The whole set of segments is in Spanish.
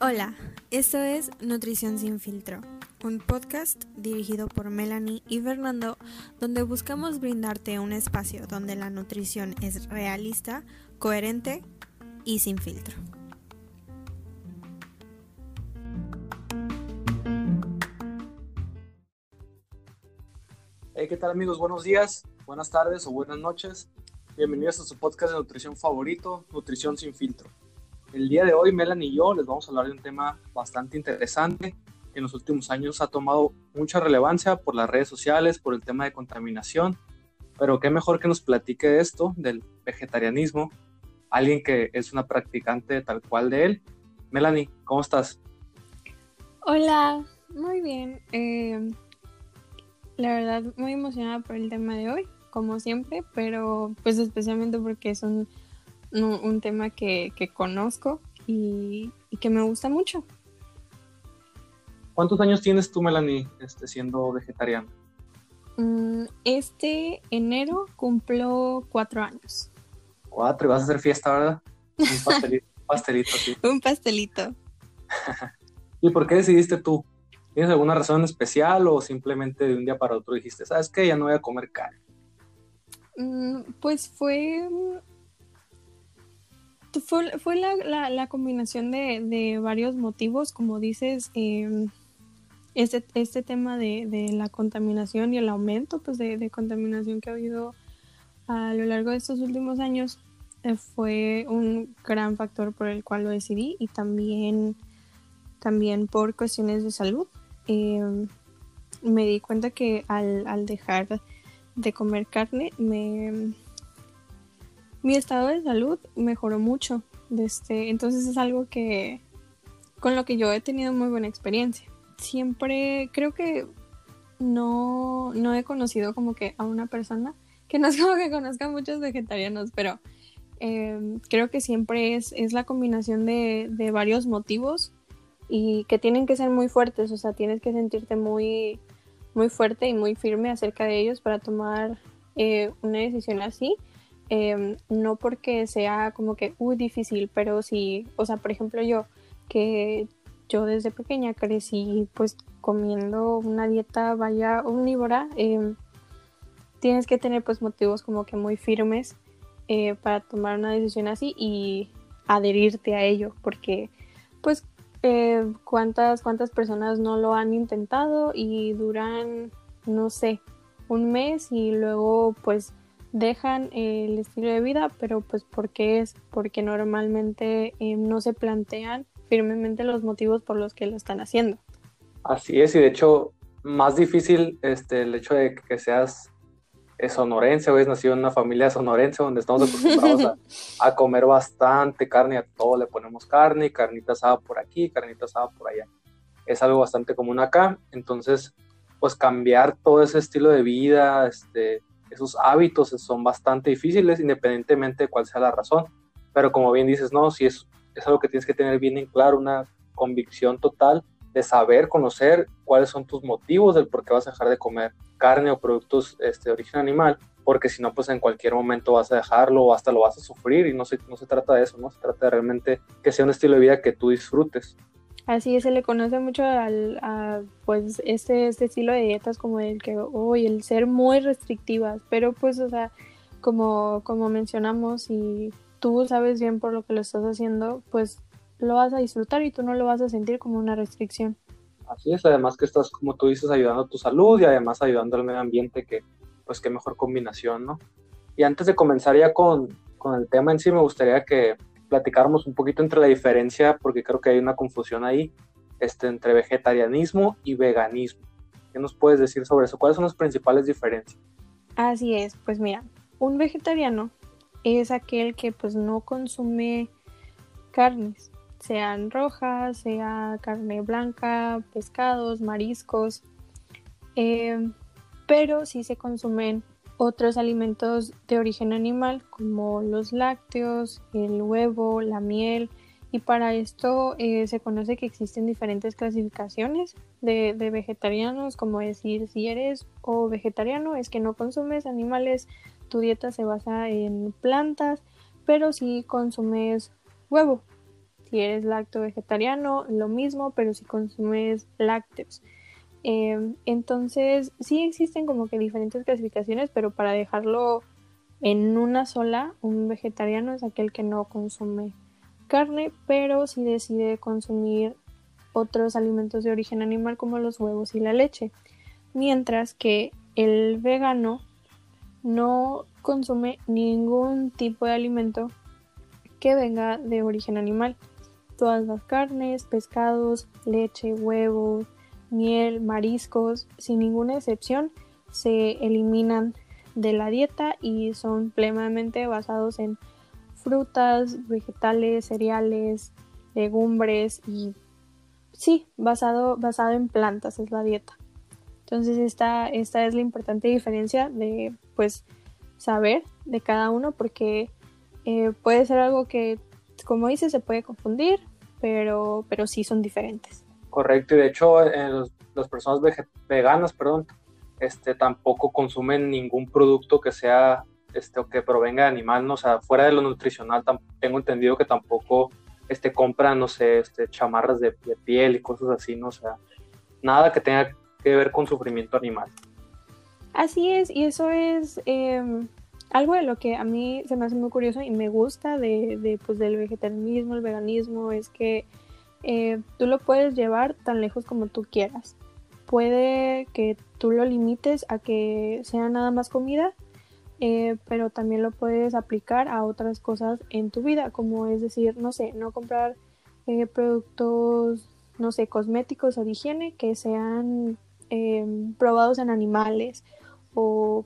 Hola, esto es Nutrición sin filtro, un podcast dirigido por Melanie y Fernando donde buscamos brindarte un espacio donde la nutrición es realista, coherente y sin filtro. ¿qué tal amigos? Buenos días, buenas tardes o buenas noches. Bienvenidos a su podcast de nutrición favorito, Nutrición sin filtro. El día de hoy, Melanie y yo les vamos a hablar de un tema bastante interesante que en los últimos años ha tomado mucha relevancia por las redes sociales, por el tema de contaminación. Pero qué mejor que nos platique esto, del vegetarianismo, alguien que es una practicante tal cual de él. Melanie, ¿cómo estás? Hola, muy bien. Eh, la verdad, muy emocionada por el tema de hoy, como siempre, pero pues especialmente porque es un, un, tema que, conozco y, que me gusta mucho. ¿Cuántos años tienes tú, Melanie, este, siendo vegetariana? Mm, este enero cumplo cuatro años. Cuatro, y vas a hacer fiesta, ¿verdad? Un pastelito, un pastelito, sí. Un pastelito. ¿Y por qué decidiste tú? ¿Tienes alguna razón especial o simplemente de un día para otro dijiste, sabes que ya no voy a comer carne? Mm, pues fue fue, fue la, la, combinación de, de, varios motivos, como dices, em, este, este tema de, de, la contaminación y el aumento pues, de, de, contaminación que ha habido a lo largo de estos últimos años eh, fue un gran factor por el cual lo decidí y también, también por cuestiones de salud. Em, me di cuenta que al, al, dejar de comer carne, me, mi estado de salud mejoró mucho. Este, entonces es algo que con lo que yo he tenido muy buena experiencia. Siempre creo que no, no he conocido como que a una persona que no es como que conozca a muchos vegetarianos, pero em, creo que siempre es, es la combinación de, de varios motivos y que tienen que ser muy fuertes, o sea, tienes que sentirte muy, muy fuerte y muy firme acerca de ellos para tomar eh, una decisión así. Em, no porque sea como que muy difícil, pero sí, o sea, por ejemplo yo, que yo desde pequeña crecí pues comiendo una dieta vaya omnívora, em, tienes que tener pues motivos como que muy firmes eh, para tomar una decisión así y adherirte a ello, porque pues eh, cuántas, cuántas personas no lo han intentado y duran, no sé, un mes y luego pues dejan el estilo de vida, pero pues porque es? Porque normalmente eh, no se plantean firmemente los motivos por los que lo están haciendo. Así es, y de hecho, más difícil este, el hecho de que seas es sonorense, hoy es nacido en una familia sonorense donde estamos acostumbrados a, comer bastante carne, a todo le ponemos carne, carnita asada por aquí, carnita asada por allá. Es algo bastante común acá, entonces pues cambiar todo ese estilo de vida, este, esos hábitos son bastante difíciles independientemente de cuál sea la razón. Pero como bien dices, no, si es, es algo que tienes que tener bien en claro, una convicción total de saber, conocer cuáles son tus motivos del por qué vas a dejar de comer carne o productos este, de origen animal, porque si no, pues en cualquier momento vas a dejarlo o hasta lo vas a sufrir y no se, no se trata de eso, ¿no? Se trata de realmente que sea un estilo de vida que tú disfrutes. Así se le conoce mucho al, a, pues, este, este estilo de dietas como el que, hoy el ser muy restrictivas, pero pues, o sea, como, como mencionamos y tú sabes bien por lo que lo estás haciendo, pues lo vas a disfrutar y tú no lo vas a sentir como una restricción. Así es, además que estás, como tú dices, ayudando a tu salud y además ayudando al medio ambiente, que pues qué mejor combinación, ¿no? Y antes de comenzar ya con, con el tema en sí, me gustaría que platicáramos un poquito entre la diferencia, porque creo que hay una confusión ahí, este, entre vegetarianismo y veganismo. ¿Qué nos puedes decir sobre eso? ¿Cuáles son las principales diferencias? Así es, pues mira, un vegetariano es aquel que pues no consume carnes, sean rojas, sea carne blanca, pescados, mariscos, eh, pero sí se consumen otros alimentos de origen animal como los lácteos, el huevo, la miel y para esto eh, se conoce que existen diferentes clasificaciones de, vegetarianos, como decir si eres o vegetariano es que no consumes animales tu dieta se basa en plantas, pero si consumes huevo. Si eres lacto vegetariano, lo mismo, pero si consumes lácteos. Em, entonces, sí existen como que diferentes clasificaciones, pero para dejarlo en una sola, un vegetariano es aquel que no consume carne, pero sí decide consumir otros alimentos de origen animal como los huevos y la leche. Mientras que el vegano no consume ningún tipo de alimento que venga de origen animal. Todas las carnes, pescados, leche, huevos, miel, mariscos, sin ninguna excepción, se eliminan de la dieta y son plenamente basados en frutas, vegetales, cereales, legumbres y sí, basado, basado en plantas es la dieta. Entonces esta, esta es la importante diferencia de pues saber de cada uno porque eh, puede ser algo que como dice se puede confundir, pero, pero sí son diferentes. Correcto, y de hecho en las personas veganas, perdón, este, tampoco consumen ningún producto que sea este, o que provenga de animal, ¿no? o sea, fuera de lo nutricional, tengo entendido que tampoco este, compran, no sé, este, chamarras de, piel y cosas así, ¿no? O sea, nada que tenga que ver con sufrimiento animal. Así es, y eso es em, algo de lo que a mí se me hace muy curioso y me gusta de, de pues, del vegetarianismo, el veganismo, es que eh, tú lo puedes llevar tan lejos como tú quieras. Puede que tú lo limites a que sea nada más comida, eh, pero también lo puedes aplicar a otras cosas en tu vida, como es decir, no sé, no comprar eh, productos, no sé, cosméticos o de higiene que sean probados en animales o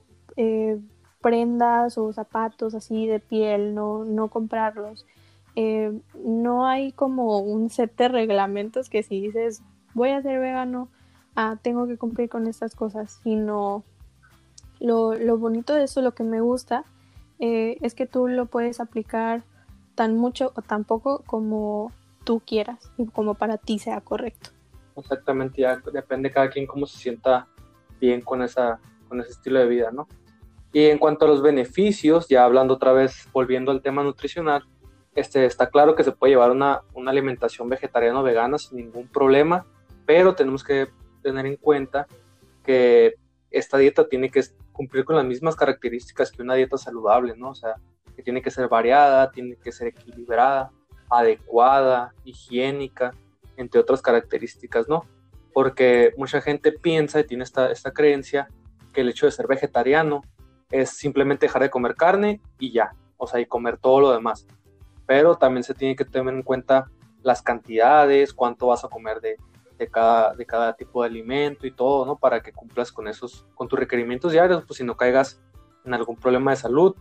prendas o zapatos así de piel, no, no comprarlos. Eh, no hay como un set de reglamentos que si dices voy a ser vegano, ah, tengo que cumplir con estas cosas, sino lo, lo bonito de eso, lo que me gusta, eh, es que tú lo puedes aplicar tan mucho o tan poco como tú quieras y como para ti sea correcto. Exactamente, ya depende cada quien cómo se sienta bien con, esa, con ese estilo de vida, ¿no? Y en cuanto a los beneficios, ya hablando otra vez, volviendo al tema nutricional, este, está claro que se puede llevar una, una alimentación vegetariana o vegana sin ningún problema, pero tenemos que tener en cuenta que esta dieta tiene que cumplir con las mismas características que una dieta saludable, ¿no? O sea, que tiene que ser variada, tiene que ser equilibrada, adecuada, higiénica, entre otras características, ¿no? Porque mucha gente piensa y tiene esta, esta creencia que el hecho de ser vegetariano es simplemente dejar de comer carne y ya, o sea, y comer todo lo demás pero también se tiene que tener en cuenta las cantidades, cuánto vas a comer de, de, cada, de cada tipo de alimento y todo, ¿no? Para que cumplas con esos, con tus requerimientos diarios, pues si no caigas en algún problema de salud,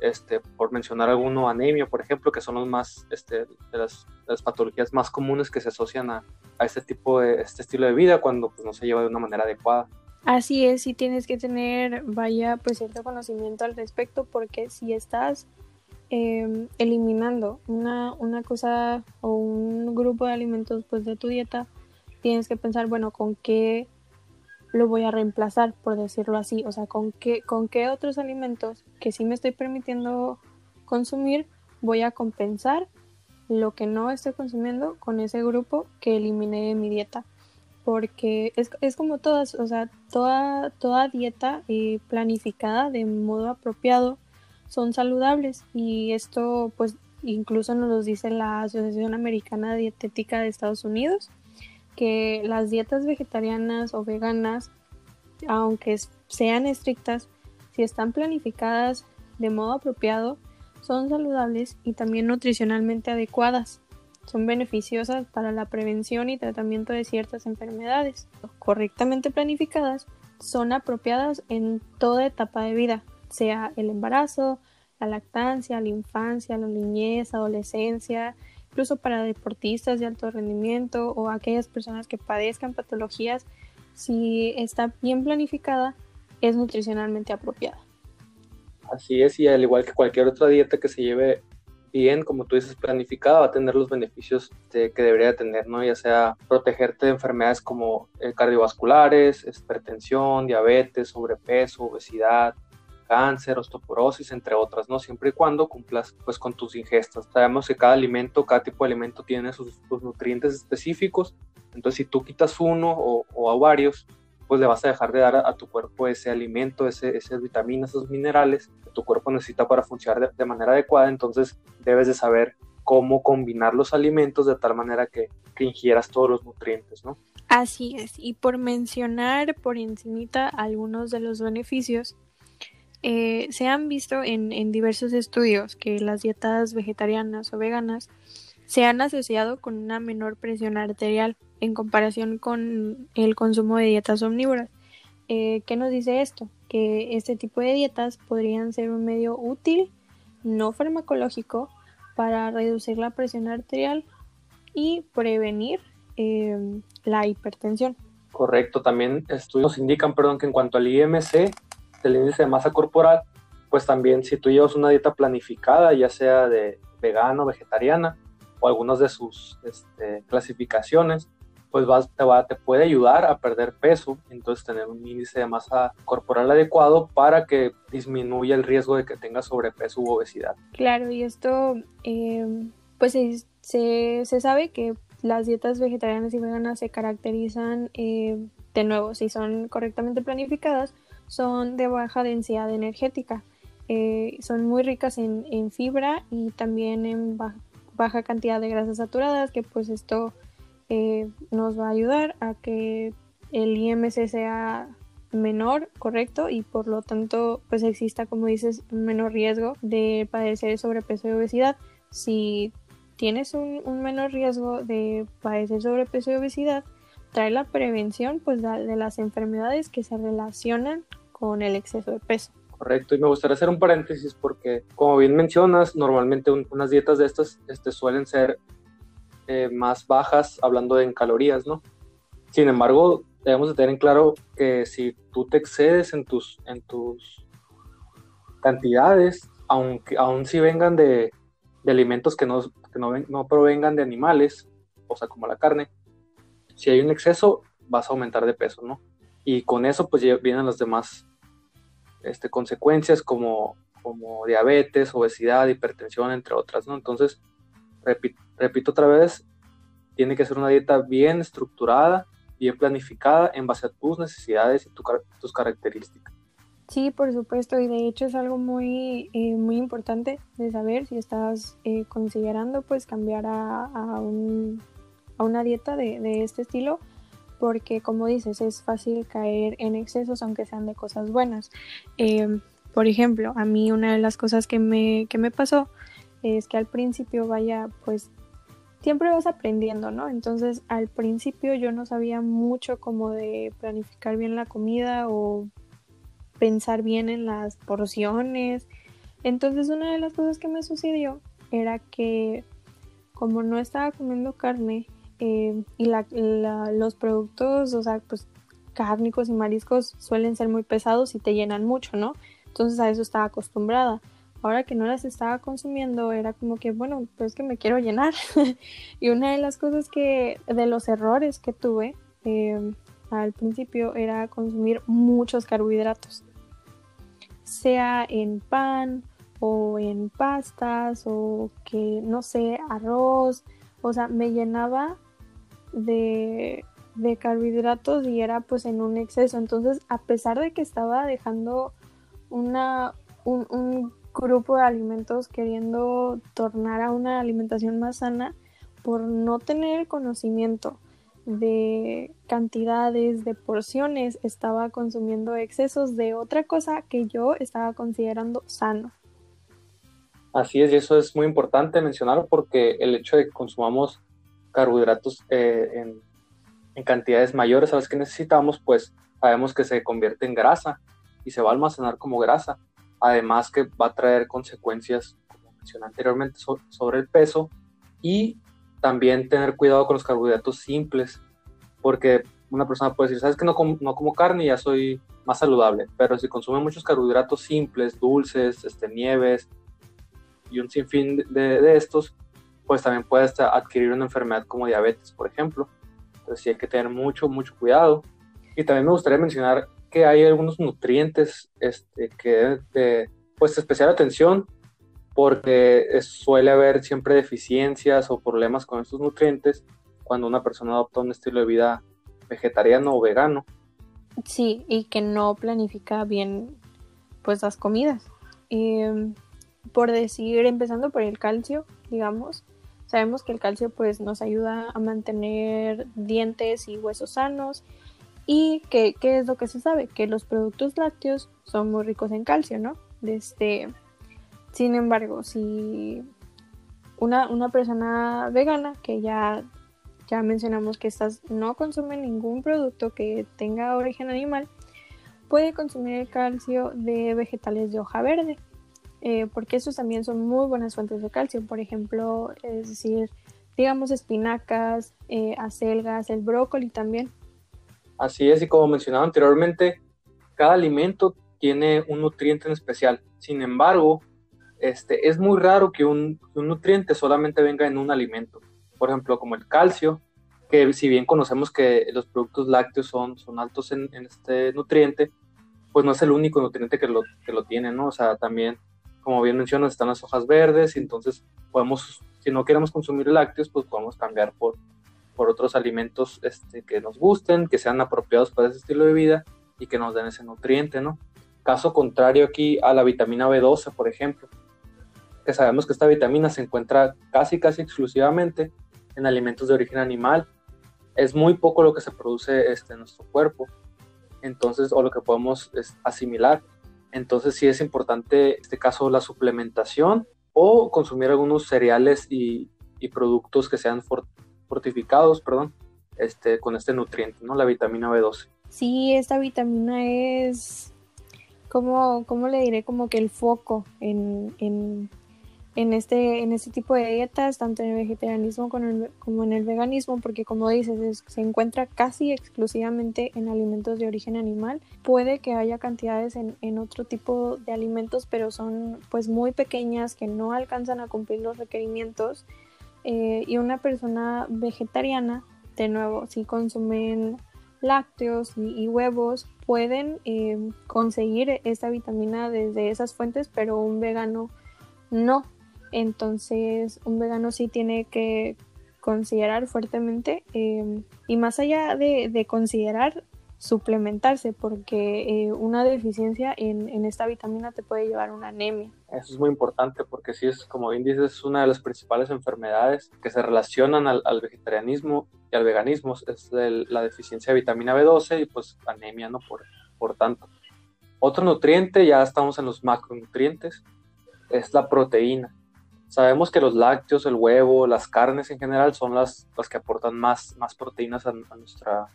este, por mencionar alguno, anemia, por ejemplo, que son los más, este, de las, las patologías más comunes que se asocian a, a, este tipo de, este estilo de vida cuando pues, no se lleva de una manera adecuada. Así es, y tienes que tener, vaya, pues cierto conocimiento al respecto, porque si estás Em, eliminando una, una cosa o un grupo de alimentos pues de tu dieta, tienes que pensar, bueno, ¿con qué lo voy a reemplazar, por decirlo así? O sea, ¿con qué, con qué otros alimentos que sí me estoy permitiendo consumir voy a compensar lo que no estoy consumiendo con ese grupo que eliminé de mi dieta? Porque es, es como todas, o sea, toda, toda dieta eh, planificada de modo apropiado son saludables. Y esto pues incluso nos lo dice la Asociación Americana Dietética de Estados Unidos que las dietas vegetarianas o veganas aunque sean estrictas si están planificadas de modo apropiado son saludables y también nutricionalmente adecuadas son beneficiosas para la prevención y tratamiento de ciertas enfermedades. Correctamente planificadas, son apropiadas en toda etapa de vida, sea el embarazo, la lactancia, la infancia, la niñez, adolescencia, incluso para deportistas de alto rendimiento o aquellas personas que padezcan patologías, si está bien planificada, es nutricionalmente apropiada. Así es, y al igual que cualquier otra dieta que se lleve bien, como tú dices, planificada, va a tener los beneficios que debería tener, ¿no? Ya sea protegerte de enfermedades como eh, cardiovasculares, hipertensión, diabetes, sobrepeso, obesidad, cáncer, osteoporosis, entre otras, ¿no? Siempre y cuando cumplas pues con tus ingestas. Sabemos que cada alimento, cada tipo de alimento tiene sus, nutrientes específicos, entonces si tú quitas uno o, a varios, pues le vas a dejar de dar a, tu cuerpo ese alimento, ese, esas vitaminas, esos minerales que tu cuerpo necesita para funcionar de, manera adecuada, entonces debes de saber cómo combinar los alimentos de tal manera que, que ingieras todos los nutrientes, ¿no? Así es, y por mencionar por encimita algunos de los beneficios, eh, se han visto en, diversos estudios que las dietas vegetarianas o veganas se han asociado con una menor presión arterial en comparación con el consumo de dietas omnívoras. Eh, ¿Qué nos dice esto? Que este tipo de dietas podrían ser un medio útil, no farmacológico, para reducir la presión arterial y prevenir eh, la hipertensión. Correcto, también estudios indican, perdón, que en cuanto al IMC, el índice de masa corporal, pues también si tú llevas una dieta planificada, ya sea de vegano, vegetariana, o algunas de sus este, clasificaciones, pues vas, te, va, te puede ayudar a perder peso, entonces tener un índice de masa corporal adecuado para que disminuya el riesgo de que tengas sobrepeso u obesidad. Claro, y esto, eh, pues se, se, sabe que las dietas vegetarianas y veganas se caracterizan, eh, de nuevo, si son correctamente planificadas, son de baja densidad energética. Eh, son muy ricas en, fibra y también en baja, cantidad de grasas saturadas, que pues esto eh, nos va a ayudar a que el IMC sea menor, correcto, y por lo tanto pues exista, como dices, un menor riesgo de padecer sobrepeso y obesidad. Si tienes un, menor riesgo de padecer sobrepeso y obesidad, trae la prevención pues, de las enfermedades que se relacionan con el exceso de peso. Correcto, y me gustaría hacer un paréntesis porque, como bien mencionas, normalmente unas dietas de estas este, suelen ser eh, más bajas hablando en calorías, ¿no? Sin embargo, debemos de tener en claro que si tú te excedes en tus, en tus cantidades, aunque aun si vengan de, de alimentos que no, que no, no provengan de animales, o sea, como la carne, si hay un exceso, vas a aumentar de peso, ¿no? Y con eso, pues vienen las demás este, consecuencias como, como diabetes, obesidad, hipertensión, entre otras, ¿no? Entonces, repito, repito otra vez, tiene que ser una dieta bien estructurada, bien planificada en base a tus necesidades y tus características. Sí, por supuesto, y de hecho es algo muy, eh, muy importante de saber si estás eh, considerando pues cambiar a, a, un, a una dieta de, de, este estilo, porque como dices, es fácil caer en excesos aunque sean de cosas buenas. Eh, por ejemplo, a mí una de las cosas que me, que me pasó es que al principio vaya pues siempre vas aprendiendo, ¿no? Entonces al principio yo no sabía mucho como de planificar bien la comida o pensar bien en las porciones. Entonces una de las cosas que me sucedió era que como no estaba comiendo carne eh, y los productos, o sea, pues cárnicos y mariscos suelen ser muy pesados y te llenan mucho, ¿no? Entonces a eso estaba acostumbrada. Ahora que no las estaba consumiendo era como que, bueno, pues que me quiero llenar. y una de las cosas que, de los errores que tuve eh, al principio era consumir muchos carbohidratos sea en pan o en pastas o que no sé, arroz, o sea, me llenaba de, de carbohidratos y era pues en un exceso. Entonces, a pesar de que estaba dejando una, un, un grupo de alimentos queriendo tornar a una alimentación más sana, por no tener el conocimiento de cantidades, de porciones, estaba consumiendo excesos de otra cosa que yo estaba considerando sano. Así es, y eso es muy importante mencionarlo porque el hecho de que consumamos carbohidratos eh, en, en, cantidades mayores a las que necesitamos, pues sabemos que se convierte en grasa y se va a almacenar como grasa. Además que va a traer consecuencias, como mencioné anteriormente, sobre el peso y también tener cuidado con los carbohidratos simples, porque una persona puede decir, sabes que no como, no como carne y ya soy más saludable, pero si consume muchos carbohidratos simples, dulces, este, nieves y un sinfín de, de estos, pues también puede adquirir una enfermedad como diabetes, por ejemplo. Entonces sí hay que tener mucho, mucho cuidado. Y también me gustaría mencionar que hay algunos nutrientes este, que de pues, especial atención porque suele haber siempre deficiencias o problemas con estos nutrientes cuando una persona adopta un estilo de vida vegetariano o vegano. Sí, y que no planifica bien pues las comidas. Em, por decir, empezando por el calcio, digamos, sabemos que el calcio pues nos ayuda a mantener dientes y huesos sanos y que, ¿qué es lo que se sabe? Que los productos lácteos son muy ricos en calcio, ¿no? Desde, sin embargo, si una, una persona vegana que ya ya mencionamos que estas no consumen ningún producto que tenga origen animal, puede consumir el calcio de vegetales de hoja verde, eh, porque esos también son muy buenas fuentes de calcio. Por ejemplo, es decir, digamos espinacas, eh, acelgas, el brócoli también. Así es, y como mencionaba anteriormente, cada alimento tiene un nutriente en especial. Sin embargo, este, es muy raro que un nutriente solamente venga en un alimento por ejemplo, como el calcio, que si bien conocemos que los productos lácteos son, altos en, este nutriente, pues no es el único nutriente que lo, que lo tiene, ¿no? O sea, también, como bien mencionas, están las hojas verdes y entonces podemos, si no queremos consumir lácteos, pues podemos cambiar por, por otros alimentos este, que nos gusten, que sean apropiados para ese estilo de vida y que nos den ese nutriente, ¿no? Caso contrario aquí a la vitamina B12, por ejemplo, que sabemos que esta vitamina se encuentra casi, casi exclusivamente en alimentos de origen animal. Es muy poco lo que se produce este, en nuestro cuerpo, entonces, o lo que podemos asimilar. Entonces sí es importante, en este caso, la suplementación o consumir algunos cereales y, productos que sean fortificados, perdón, este, con este nutriente, ¿no? La vitamina B12. Sí, esta vitamina es, como, ¿cómo le diré? Como que el foco en, en en este, en este tipo de dietas, tanto en el vegetarianismo como en el, veganismo, porque como dices, se encuentra casi exclusivamente en alimentos de origen animal. Puede que haya cantidades en, en, otro tipo de alimentos, pero son pues muy pequeñas que no alcanzan a cumplir los requerimientos. Eh, y una persona vegetariana, de nuevo, si consumen lácteos y, huevos, pueden eh, conseguir esta vitamina desde esas fuentes, pero un vegano no. Entonces, un vegano sí tiene que considerar fuertemente em, y más allá de, considerar suplementarse porque eh, una deficiencia en, esta vitamina te puede llevar a una anemia. Eso es muy importante porque sí es, como bien dices, es una de las principales enfermedades que se relacionan al, vegetarianismo y al veganismo, es la deficiencia de vitamina B12 y pues anemia, ¿no? Por, por tanto. Otro nutriente, ya estamos en los macronutrientes, es la proteína. Sabemos que los lácteos, el huevo, las carnes en general son las, las que aportan más, más proteínas a, nuestra,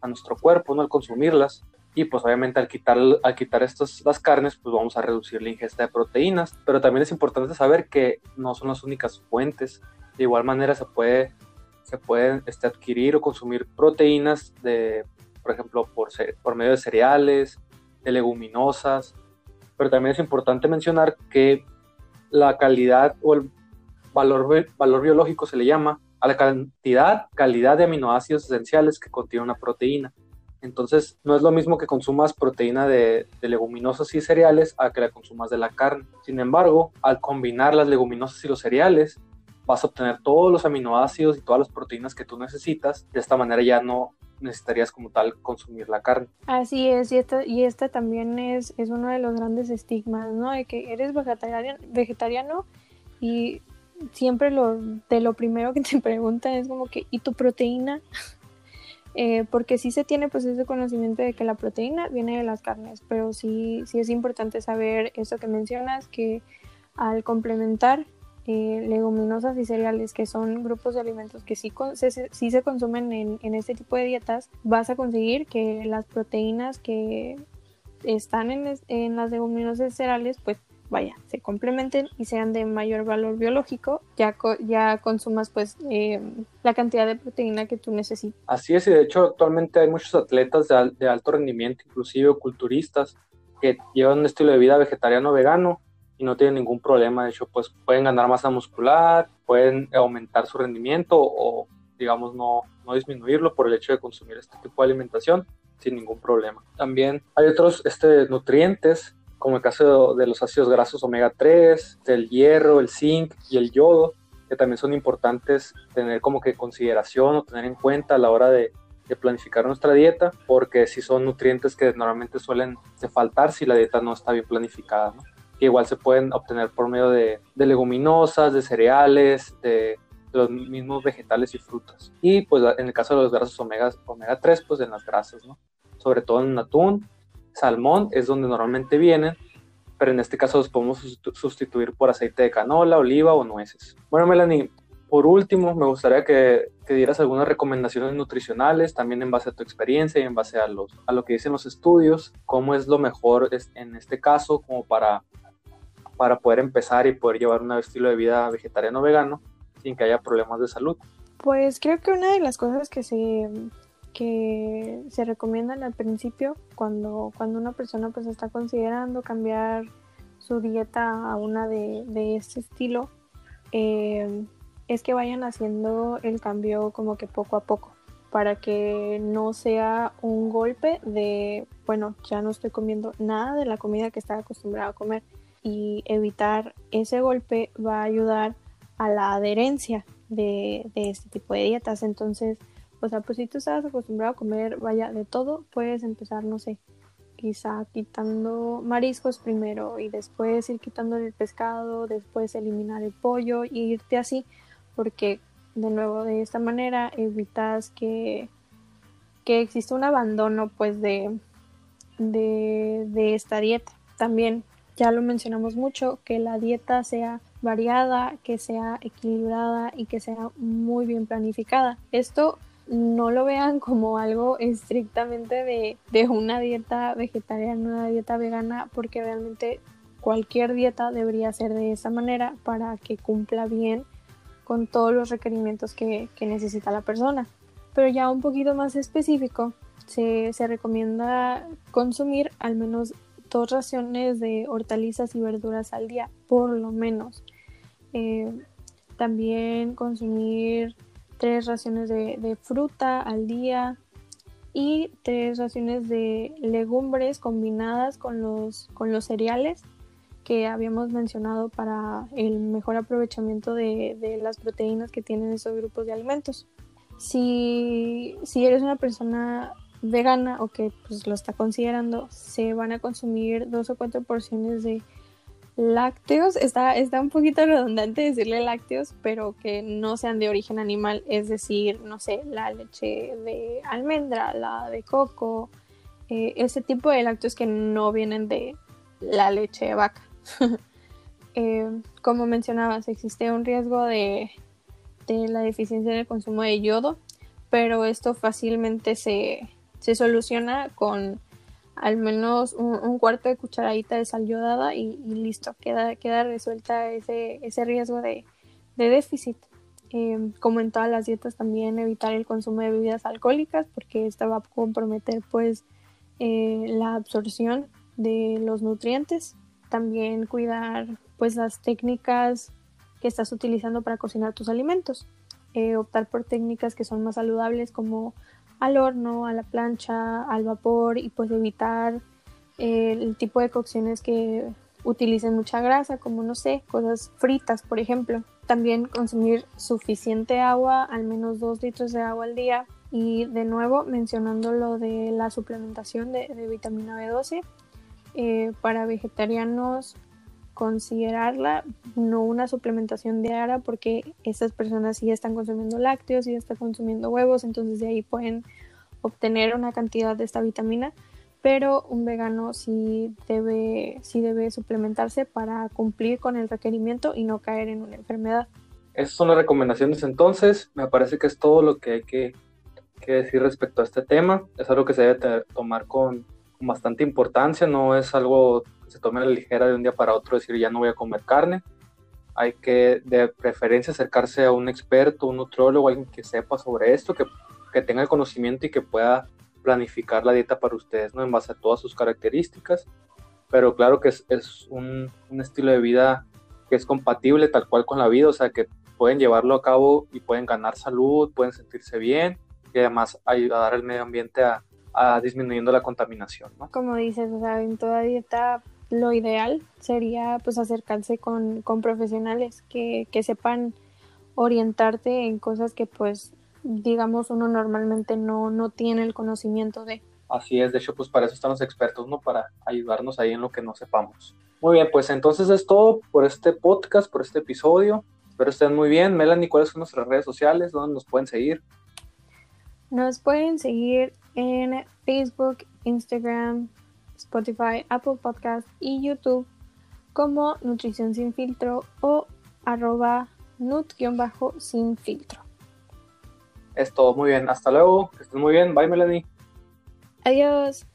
a nuestro cuerpo, ¿no? Al consumirlas. Y pues obviamente al quitar, al quitar estas, las carnes, pues vamos a reducir la ingesta de proteínas. Pero también es importante saber que no son las únicas fuentes. De igual manera se puede se pueden este, adquirir o consumir proteínas de, por ejemplo, por, por medio de cereales, de leguminosas, pero también es importante mencionar que la calidad o el valor, valor biológico se le llama a la cantidad, calidad de aminoácidos esenciales que contiene una proteína. Entonces, no es lo mismo que consumas proteína de, leguminosas y cereales a que la consumas de la carne. Sin embargo, al combinar las leguminosas y los cereales, vas a obtener todos los aminoácidos y todas las proteínas que tú necesitas. De esta manera ya no necesitarías como tal consumir la carne. Así es, y esta, y esta también es, es uno de los grandes estigmas, ¿no? De que eres vegetariano, vegetariano y siempre lo, de lo primero que te preguntan es como que, ¿y tu proteína? Eh, porque sí se tiene pues ese conocimiento de que la proteína viene de las carnes, pero sí, sí es importante saber eso que mencionas, que al complementar eh, leguminosas y cereales, que son grupos de alimentos que sí, se, se consumen en, este tipo de dietas, vas a conseguir que las proteínas que están en, las leguminosas y cereales, pues vaya, se complementen y sean de mayor valor biológico, ya, ya consumas pues eh, la cantidad de proteína que tú necesitas. Así es, y de hecho actualmente hay muchos atletas de, de alto rendimiento, inclusive culturistas, que llevan un estilo de vida vegetariano vegano y no tienen ningún problema. De hecho, pues pueden ganar masa muscular, pueden aumentar su rendimiento o, digamos, no, no disminuirlo por el hecho de consumir este tipo de alimentación. sin ningún problema. También hay otros este, nutrientes, como el caso de, los ácidos grasos omega 3, del hierro, el zinc y el yodo, que también son importantes tener como que consideración o tener en cuenta a la hora de, planificar nuestra dieta, porque si son nutrientes que normalmente suelen faltar si la dieta no está bien planificada, que igual se pueden obtener por medio de, leguminosas, de cereales, de, los mismos vegetales y frutas. Y pues en el caso de los grasos omega, omega 3, pues en las grasas. Sobre todo en atún, salmón es donde normalmente vienen, pero en este caso los podemos sustituir por aceite de canola, oliva o nueces. Bueno, Melanie, por último, me gustaría que, que, dieras algunas recomendaciones nutricionales, también en base a tu experiencia y en base a, a lo que dicen los estudios, cómo es lo mejor en este caso, como para, para poder empezar y poder llevar un estilo de vida vegetariano vegano sin que haya problemas de salud. Pues creo que una de las cosas que se que se recomiendan al principio cuando, cuando una persona pues está considerando cambiar su dieta a una de, de este estilo eh, es que vayan haciendo el cambio como que poco a poco para que no sea un golpe de bueno ya no estoy comiendo nada de la comida que estaba acostumbrado a comer y evitar ese golpe va a ayudar a la adherencia de, de este tipo de dietas. Entonces o sea, pues si tú estás acostumbrado a comer, vaya, de todo, puedes empezar, no sé, quizá quitando mariscos primero y después ir quitando el pescado, después eliminar el pollo y irte así, porque de nuevo de esta manera evitas que, que exista un abandono pues de, de, de esta dieta. También ya lo mencionamos mucho, que la dieta sea variada, que sea equilibrada y que sea muy bien planificada. Esto no lo vean como algo estrictamente de, de una dieta vegetariana, una dieta vegana, porque realmente cualquier dieta debería ser de esa manera para que cumpla bien con todos los requerimientos que, necesita la persona. Pero ya un poquito más específico, se, recomienda consumir al menos dos raciones de hortalizas y verduras al día, por lo menos. Eh, también consumir tres raciones de, fruta al día y tres raciones de legumbres combinadas con los, con los cereales que habíamos mencionado para el mejor aprovechamiento de, las proteínas que tienen esos grupos de alimentos. Si, si eres una persona vegana o que pues, lo está considerando, se van a consumir dos o cuatro porciones de lácteos, está, está un poquito redundante decirle lácteos, pero que no sean de origen animal, es decir, no sé, la leche de almendra, la de coco, eh, ese tipo de lácteos que no vienen de la leche de vaca. Eh, como mencionabas, existe un riesgo de, de, la deficiencia en el consumo de yodo, pero esto fácilmente se, se soluciona con al menos un, cuarto de cucharadita de sal yodada y, listo, queda, queda resuelta ese, ese riesgo de, déficit. Em, como en todas las dietas también evitar el consumo de bebidas alcohólicas porque esta va a comprometer pues eh, la absorción de los nutrientes. También cuidar pues las técnicas que estás utilizando para cocinar tus alimentos. Eh, optar por técnicas que son más saludables como al horno, a la plancha, al vapor y pues evitar eh, el tipo de cocciones que utilicen mucha grasa, como no sé, cosas fritas, por ejemplo. También consumir suficiente agua, al menos 2 litros de agua al día. Y de nuevo, mencionando lo de la suplementación de, vitamina B12, eh, para vegetarianos considerarla no una suplementación diaria porque estas personas sí están consumiendo lácteos y están consumiendo huevos, entonces de ahí pueden obtener una cantidad de esta vitamina, pero un vegano sí debe, sí debe suplementarse para cumplir con el requerimiento y no caer en una enfermedad. Esas son las recomendaciones entonces, me parece que es todo lo que hay que, decir respecto a este tema, es algo que se debe tomar con, con bastante importancia, no es algo se tome a la ligera de un día para otro decir ya no voy a comer carne. Hay que de preferencia acercarse a un experto, un nutrólogo, alguien que sepa sobre esto, que, que tenga el conocimiento y que pueda planificar la dieta para ustedes, ¿no? En base a todas sus características. Pero claro que es, es un, un, estilo de vida que es compatible tal cual con la vida, o sea que pueden llevarlo a cabo y pueden ganar salud, pueden sentirse bien y además ayudar al medio ambiente a, disminuyendo la contaminación, ¿no? Como dices, o sea, en toda dieta lo ideal sería pues acercarse con, con profesionales que, que sepan orientarte en cosas que pues digamos uno normalmente no, no tiene el conocimiento de. Así es, de hecho pues para eso están los expertos, ¿no? Para ayudarnos ahí en lo que no sepamos. Muy bien, pues entonces es todo por este podcast, por este episodio. Espero estén muy bien. Melanie, ¿cuáles son nuestras redes sociales? ¿Dónde nos pueden seguir? Nos pueden seguir en Facebook, Instagram, Spotify, Apple Podcast y YouTube como Nutrición Sin Filtro o arroba nut-sin filtro. Es todo, muy bien. Hasta luego. Que estén muy bien. Bye, Melanie. Adiós.